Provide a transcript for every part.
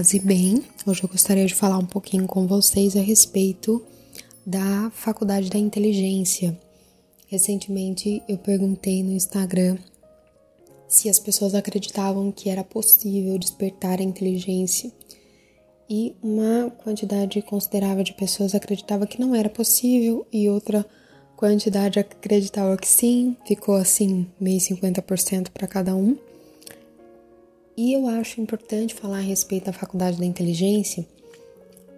paz e bem. Hoje eu gostaria de falar um pouquinho com vocês a respeito da Faculdade da Inteligência. Recentemente eu perguntei no Instagram se as pessoas acreditavam que era possível despertar a inteligência e uma quantidade considerável de pessoas acreditava que não era possível e outra quantidade acreditava que sim, ficou assim meio 50% para cada um. E eu acho importante falar a respeito da faculdade da inteligência,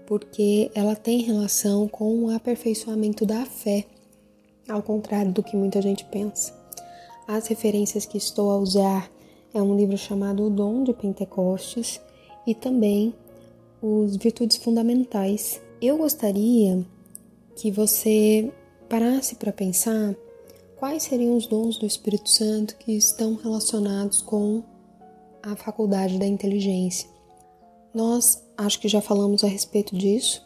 porque ela tem relação com o aperfeiçoamento da fé, ao contrário do que muita gente pensa. As referências que estou a usar é um livro chamado O Dom de Pentecostes e também os Virtudes Fundamentais. Eu gostaria que você parasse para pensar quais seriam os dons do Espírito Santo que estão relacionados com a faculdade da inteligência. Nós acho que já falamos a respeito disso.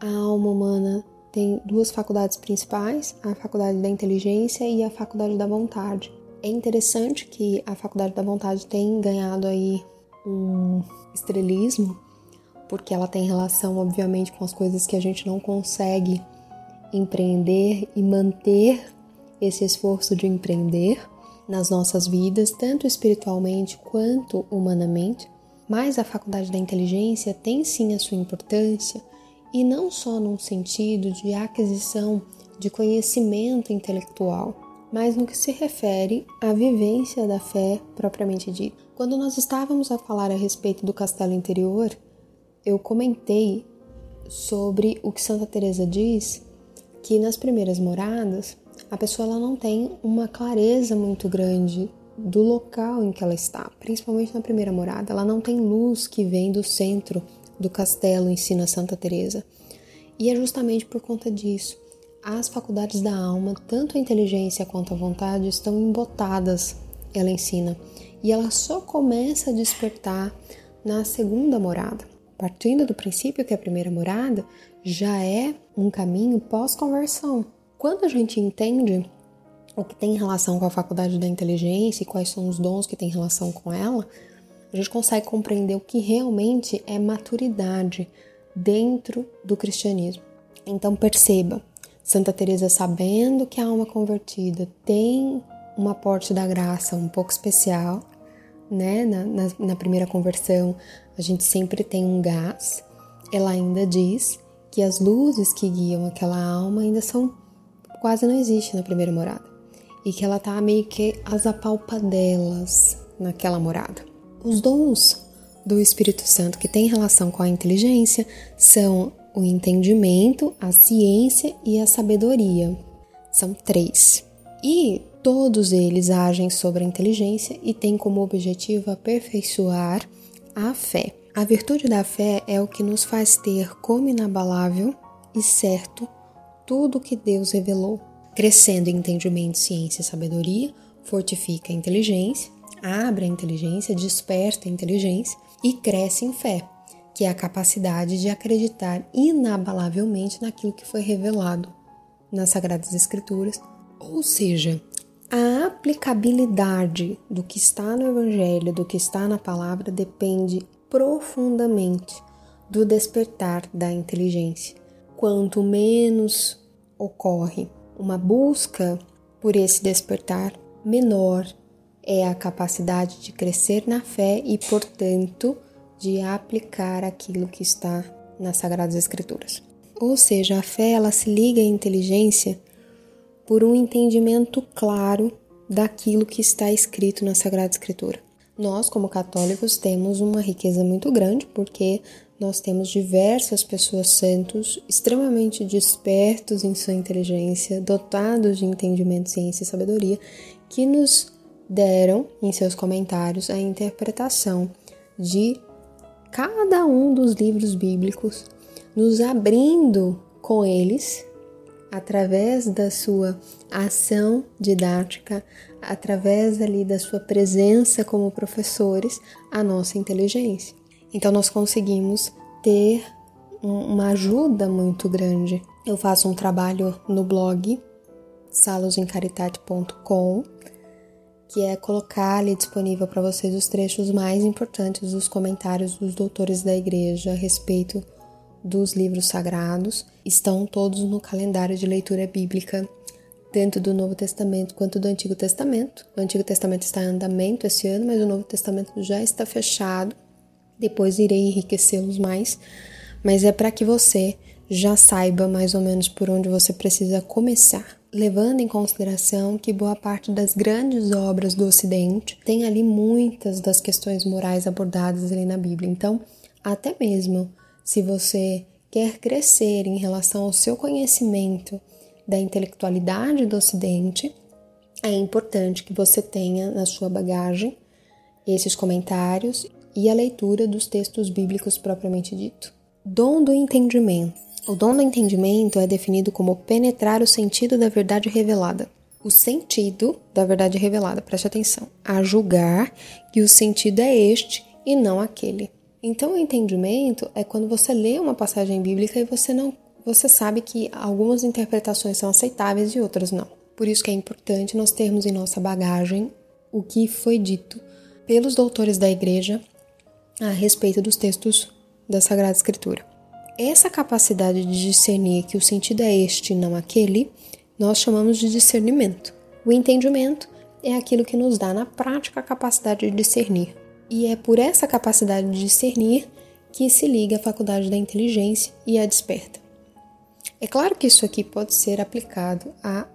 A alma humana tem duas faculdades principais, a faculdade da inteligência e a faculdade da vontade. É interessante que a faculdade da vontade tem ganhado aí um estrelismo, porque ela tem relação, obviamente, com as coisas que a gente não consegue empreender e manter esse esforço de empreender nas nossas vidas, tanto espiritualmente quanto humanamente, mas a faculdade da inteligência tem sim a sua importância e não só num sentido de aquisição de conhecimento intelectual, mas no que se refere à vivência da fé propriamente dita. Quando nós estávamos a falar a respeito do castelo interior, eu comentei sobre o que Santa Teresa diz que nas primeiras moradas a pessoa ela não tem uma clareza muito grande do local em que ela está, principalmente na primeira morada. Ela não tem luz que vem do centro do castelo, ensina Santa Teresa. E é justamente por conta disso. As faculdades da alma, tanto a inteligência quanto a vontade, estão embotadas, ela ensina. E ela só começa a despertar na segunda morada. Partindo do princípio que a primeira morada já é um caminho pós-conversão, quando a gente entende o que tem relação com a faculdade da inteligência e quais são os dons que tem relação com ela, a gente consegue compreender o que realmente é maturidade dentro do cristianismo. Então perceba, Santa Teresa sabendo que a alma convertida tem um aporte da graça um pouco especial, né? Na, na, na primeira conversão a gente sempre tem um gás. Ela ainda diz que as luzes que guiam aquela alma ainda são quase não existe na primeira morada e que ela tá meio que as apalpadelas naquela morada. Os dons do Espírito Santo que tem relação com a inteligência são o entendimento, a ciência e a sabedoria. São três. E todos eles agem sobre a inteligência e têm como objetivo aperfeiçoar a fé. A virtude da fé é o que nos faz ter como inabalável e certo tudo o que Deus revelou. Crescendo em entendimento, ciência e sabedoria, fortifica a inteligência, abre a inteligência, desperta a inteligência e cresce em fé, que é a capacidade de acreditar inabalavelmente naquilo que foi revelado nas Sagradas Escrituras, ou seja, a aplicabilidade do que está no Evangelho, do que está na palavra, depende profundamente do despertar da inteligência. Quanto menos ocorre uma busca por esse despertar, menor é a capacidade de crescer na fé e, portanto, de aplicar aquilo que está nas Sagradas Escrituras. Ou seja, a fé ela se liga à inteligência por um entendimento claro daquilo que está escrito na Sagrada Escritura. Nós, como católicos, temos uma riqueza muito grande porque nós temos diversas pessoas santos extremamente despertos em sua inteligência, dotados de entendimento, ciência e sabedoria, que nos deram em seus comentários a interpretação de cada um dos livros bíblicos, nos abrindo com eles através da sua ação didática, através ali da sua presença como professores, a nossa inteligência. Então nós conseguimos ter uma ajuda muito grande. Eu faço um trabalho no blog salosencaritate.com que é colocar ali disponível para vocês os trechos mais importantes dos comentários dos doutores da igreja a respeito dos livros sagrados. Estão todos no calendário de leitura bíblica, tanto do Novo Testamento quanto do Antigo Testamento. O Antigo Testamento está em andamento esse ano, mas o Novo Testamento já está fechado. Depois irei enriquecê-los mais, mas é para que você já saiba mais ou menos por onde você precisa começar levando em consideração que boa parte das grandes obras do Ocidente tem ali muitas das questões morais abordadas ali na Bíblia. Então, até mesmo se você quer crescer em relação ao seu conhecimento da intelectualidade do Ocidente, é importante que você tenha na sua bagagem esses comentários e a leitura dos textos bíblicos propriamente dito. Dom do entendimento. O dom do entendimento é definido como penetrar o sentido da verdade revelada. O sentido da verdade revelada, preste atenção, a julgar que o sentido é este e não aquele. Então, o entendimento é quando você lê uma passagem bíblica e você não, você sabe que algumas interpretações são aceitáveis e outras não. Por isso que é importante nós termos em nossa bagagem o que foi dito pelos doutores da igreja a respeito dos textos da Sagrada Escritura. Essa capacidade de discernir que o sentido é este não aquele, nós chamamos de discernimento. O entendimento é aquilo que nos dá na prática a capacidade de discernir. E é por essa capacidade de discernir que se liga a faculdade da inteligência e a desperta. É claro que isso aqui pode ser aplicado a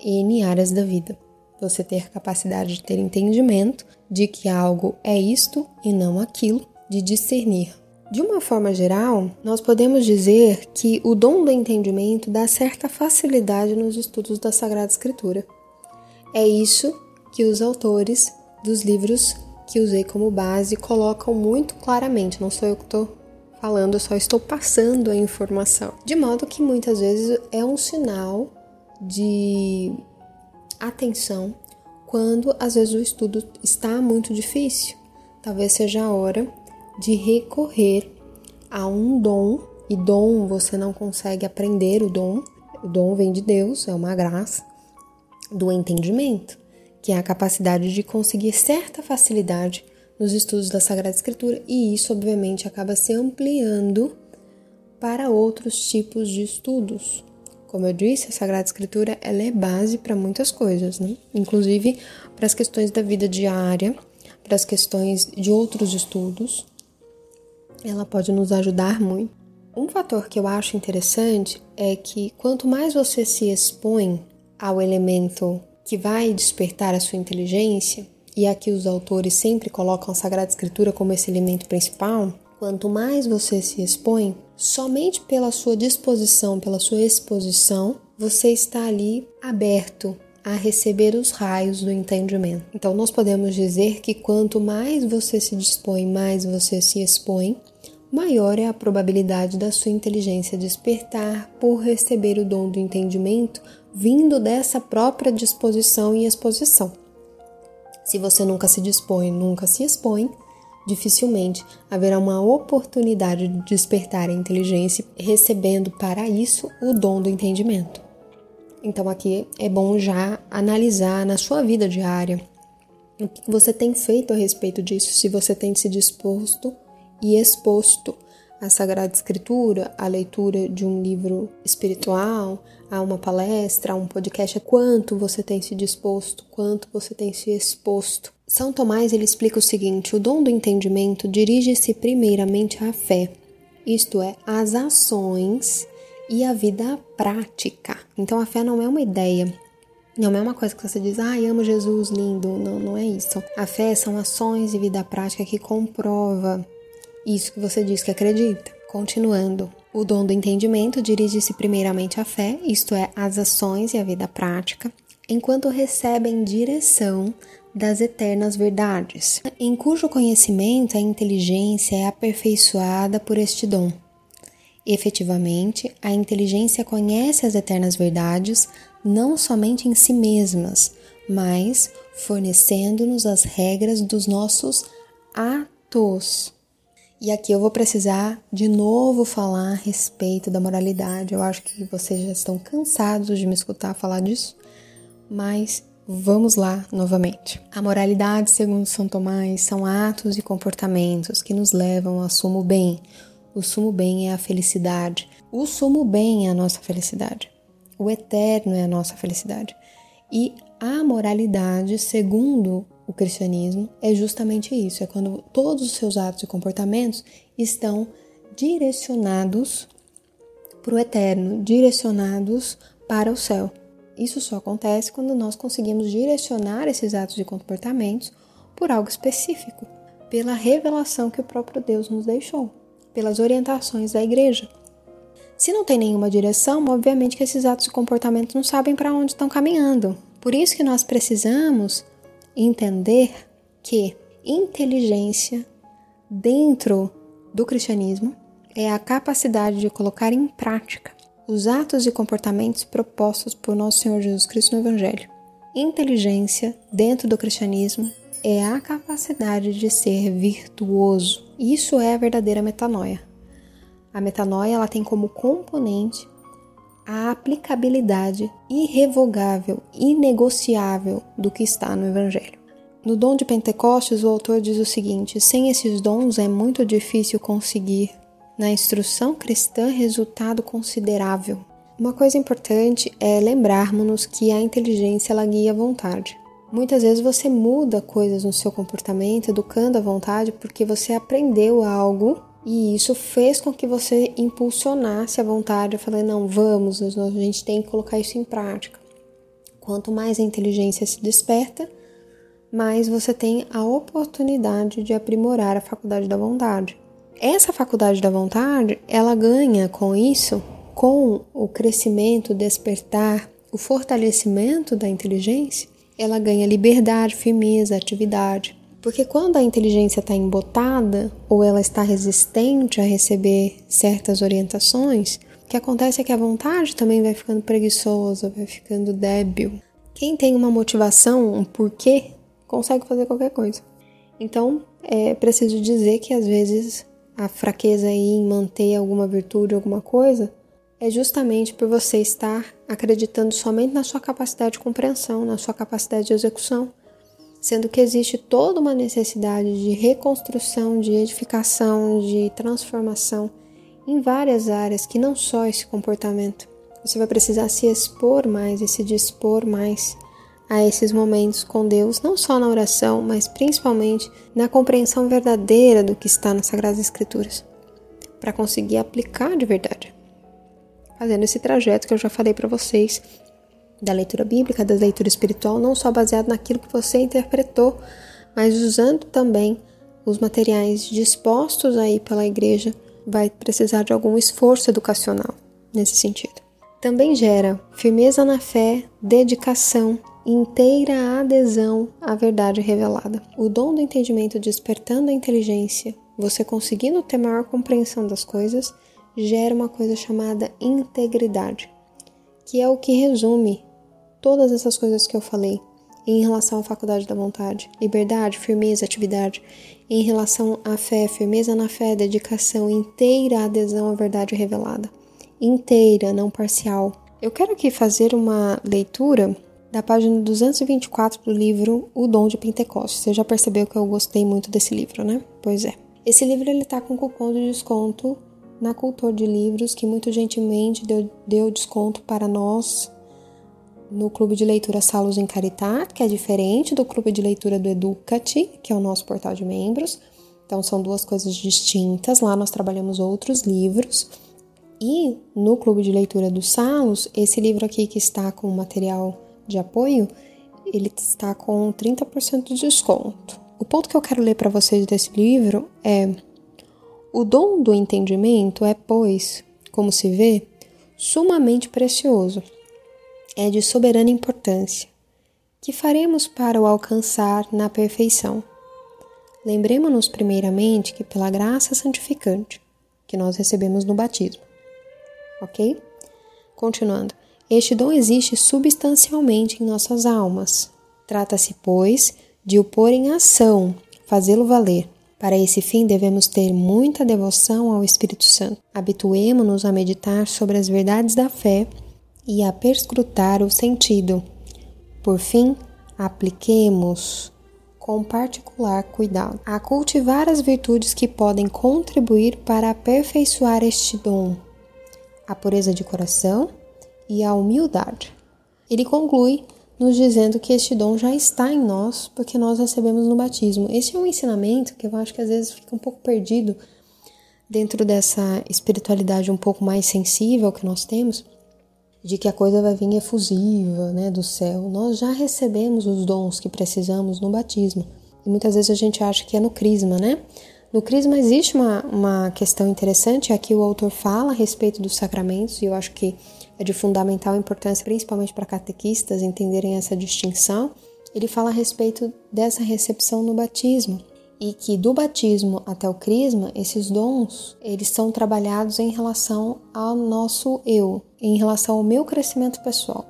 N áreas da vida. Você ter capacidade de ter entendimento de que algo é isto e não aquilo, de discernir de uma forma geral, nós podemos dizer que o dom do entendimento dá certa facilidade nos estudos da Sagrada Escritura. É isso que os autores dos livros que usei como base colocam muito claramente, não sou eu que estou falando, eu só estou passando a informação. De modo que muitas vezes é um sinal de atenção quando às vezes o estudo está muito difícil. Talvez seja a hora de recorrer a um dom, e dom você não consegue aprender o dom, o dom vem de Deus, é uma graça, do entendimento, que é a capacidade de conseguir certa facilidade nos estudos da Sagrada Escritura, e isso obviamente acaba se ampliando para outros tipos de estudos. Como eu disse, a Sagrada Escritura ela é base para muitas coisas, né? inclusive para as questões da vida diária, para as questões de outros estudos ela pode nos ajudar muito. Um fator que eu acho interessante é que quanto mais você se expõe ao elemento que vai despertar a sua inteligência, e aqui os autores sempre colocam a Sagrada Escritura como esse elemento principal, quanto mais você se expõe, somente pela sua disposição, pela sua exposição, você está ali aberto a receber os raios do entendimento. Então, nós podemos dizer que quanto mais você se dispõe, mais você se expõe, maior é a probabilidade da sua inteligência despertar por receber o dom do entendimento vindo dessa própria disposição e exposição. Se você nunca se dispõe, nunca se expõe, dificilmente haverá uma oportunidade de despertar a inteligência, recebendo para isso o dom do entendimento. Então, aqui é bom já analisar na sua vida diária o que você tem feito a respeito disso, se você tem se disposto e exposto à Sagrada Escritura, à leitura de um livro espiritual, a uma palestra, a um podcast, quanto você tem se disposto, quanto você tem se exposto. São Tomás ele explica o seguinte: o dom do entendimento dirige-se primeiramente à fé, isto é, às ações e à vida prática. Então a fé não é uma ideia, não é uma coisa que você diz, ai, ah, amo Jesus, lindo. Não, não é isso. A fé são ações e vida prática que comprova isso que você diz que acredita. Continuando, o dom do entendimento dirige-se primeiramente à fé, isto é, às ações e à vida prática, enquanto recebem direção das eternas verdades, em cujo conhecimento a inteligência é aperfeiçoada por este dom. Efetivamente, a inteligência conhece as eternas verdades não somente em si mesmas, mas fornecendo-nos as regras dos nossos atos. E aqui eu vou precisar de novo falar a respeito da moralidade. Eu acho que vocês já estão cansados de me escutar falar disso, mas Vamos lá novamente. A moralidade, segundo São Tomás, são atos e comportamentos que nos levam ao sumo bem. O sumo bem é a felicidade. O sumo bem é a nossa felicidade. O eterno é a nossa felicidade. E a moralidade, segundo o cristianismo, é justamente isso: é quando todos os seus atos e comportamentos estão direcionados para o eterno, direcionados para o céu. Isso só acontece quando nós conseguimos direcionar esses atos e comportamentos por algo específico, pela revelação que o próprio Deus nos deixou, pelas orientações da igreja. Se não tem nenhuma direção, obviamente que esses atos e comportamentos não sabem para onde estão caminhando. Por isso que nós precisamos entender que inteligência dentro do cristianismo é a capacidade de colocar em prática os atos e comportamentos propostos por nosso Senhor Jesus Cristo no Evangelho. Inteligência, dentro do cristianismo, é a capacidade de ser virtuoso. Isso é a verdadeira metanoia. A metanoia ela tem como componente a aplicabilidade irrevogável, inegociável do que está no Evangelho. No dom de Pentecostes, o autor diz o seguinte: sem esses dons é muito difícil conseguir na instrução cristã resultado considerável. Uma coisa importante é lembrarmos que a inteligência ela guia a vontade. Muitas vezes você muda coisas no seu comportamento, educando a vontade, porque você aprendeu algo e isso fez com que você impulsionasse a vontade. Eu falei, não, vamos, a gente tem que colocar isso em prática. Quanto mais a inteligência se desperta, mais você tem a oportunidade de aprimorar a faculdade da vontade. Essa faculdade da vontade, ela ganha com isso, com o crescimento, o despertar, o fortalecimento da inteligência, ela ganha liberdade, firmeza, atividade. Porque quando a inteligência está embotada ou ela está resistente a receber certas orientações, o que acontece é que a vontade também vai ficando preguiçosa, vai ficando débil. Quem tem uma motivação, um porquê, consegue fazer qualquer coisa. Então, é preciso dizer que às vezes a fraqueza em manter alguma virtude, alguma coisa, é justamente por você estar acreditando somente na sua capacidade de compreensão, na sua capacidade de execução, sendo que existe toda uma necessidade de reconstrução, de edificação, de transformação em várias áreas que não só esse comportamento. Você vai precisar se expor mais e se dispor mais a esses momentos com Deus, não só na oração, mas principalmente na compreensão verdadeira do que está nas Sagradas Escrituras, para conseguir aplicar de verdade. Fazendo esse trajeto que eu já falei para vocês da leitura bíblica, da leitura espiritual, não só baseado naquilo que você interpretou, mas usando também os materiais dispostos aí pela igreja, vai precisar de algum esforço educacional nesse sentido. Também gera firmeza na fé, dedicação, inteira adesão à verdade revelada. O dom do entendimento despertando a inteligência, você conseguindo ter maior compreensão das coisas, gera uma coisa chamada integridade, que é o que resume todas essas coisas que eu falei em relação à faculdade da vontade, liberdade, firmeza, atividade, em relação à fé, firmeza na fé, dedicação, inteira adesão à verdade revelada, inteira, não parcial. Eu quero aqui fazer uma leitura da página 224 do livro O Dom de Pentecostes. Você já percebeu que eu gostei muito desse livro, né? Pois é. Esse livro ele tá com cupom de desconto na Cultor de Livros, que muito gentilmente deu, deu desconto para nós no Clube de Leitura Salos em Caritat, que é diferente do Clube de Leitura do Educati, que é o nosso portal de membros. Então são duas coisas distintas. Lá nós trabalhamos outros livros. E no Clube de Leitura dos Salos, esse livro aqui que está com material de apoio, ele está com 30% de desconto. O ponto que eu quero ler para vocês desse livro é: O dom do entendimento é, pois, como se vê, sumamente precioso. É de soberana importância. Que faremos para o alcançar na perfeição? Lembremos-nos primeiramente que pela graça santificante que nós recebemos no batismo. OK? Continuando. Este dom existe substancialmente em nossas almas. Trata-se, pois, de o pôr em ação, fazê-lo valer. Para esse fim, devemos ter muita devoção ao Espírito Santo. Habituemo-nos a meditar sobre as verdades da fé e a perscrutar o sentido. Por fim, apliquemos com particular cuidado a cultivar as virtudes que podem contribuir para aperfeiçoar este dom, a pureza de coração e a humildade. Ele conclui nos dizendo que este dom já está em nós porque nós recebemos no batismo. Esse é um ensinamento que eu acho que às vezes fica um pouco perdido dentro dessa espiritualidade um pouco mais sensível que nós temos, de que a coisa vai vir efusiva, né, do céu. Nós já recebemos os dons que precisamos no batismo. E muitas vezes a gente acha que é no crisma, né? No crisma existe uma, uma questão interessante, aqui o autor fala a respeito dos sacramentos, e eu acho que é de fundamental importância, principalmente para catequistas entenderem essa distinção. Ele fala a respeito dessa recepção no batismo e que do batismo até o crisma, esses dons, eles são trabalhados em relação ao nosso eu, em relação ao meu crescimento pessoal.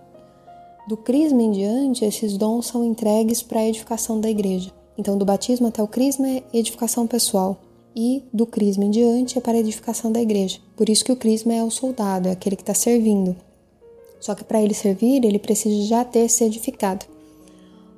Do crisma em diante, esses dons são entregues para a edificação da igreja. Então, do batismo até o crisma é edificação pessoal e do crisma em diante é para a edificação da igreja. Por isso que o crisma é o soldado, é aquele que está servindo. Só que para ele servir, ele precisa já ter se edificado.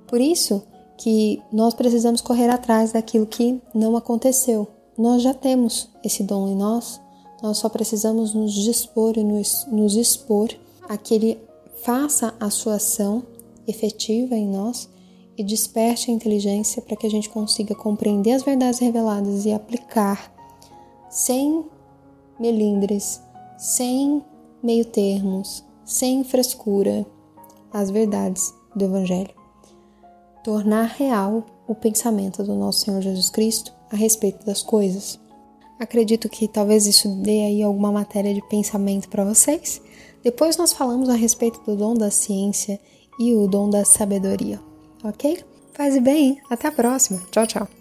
Por isso, que nós precisamos correr atrás daquilo que não aconteceu. Nós já temos esse dom em nós, nós só precisamos nos dispor e nos, nos expor a que ele faça a sua ação efetiva em nós e desperte a inteligência para que a gente consiga compreender as verdades reveladas e aplicar sem melindres, sem meio termos, sem frescura, as verdades do Evangelho tornar real o pensamento do nosso Senhor Jesus Cristo a respeito das coisas. Acredito que talvez isso dê aí alguma matéria de pensamento para vocês. Depois nós falamos a respeito do dom da ciência e o dom da sabedoria, ok? Faz bem, até a próxima. Tchau, tchau.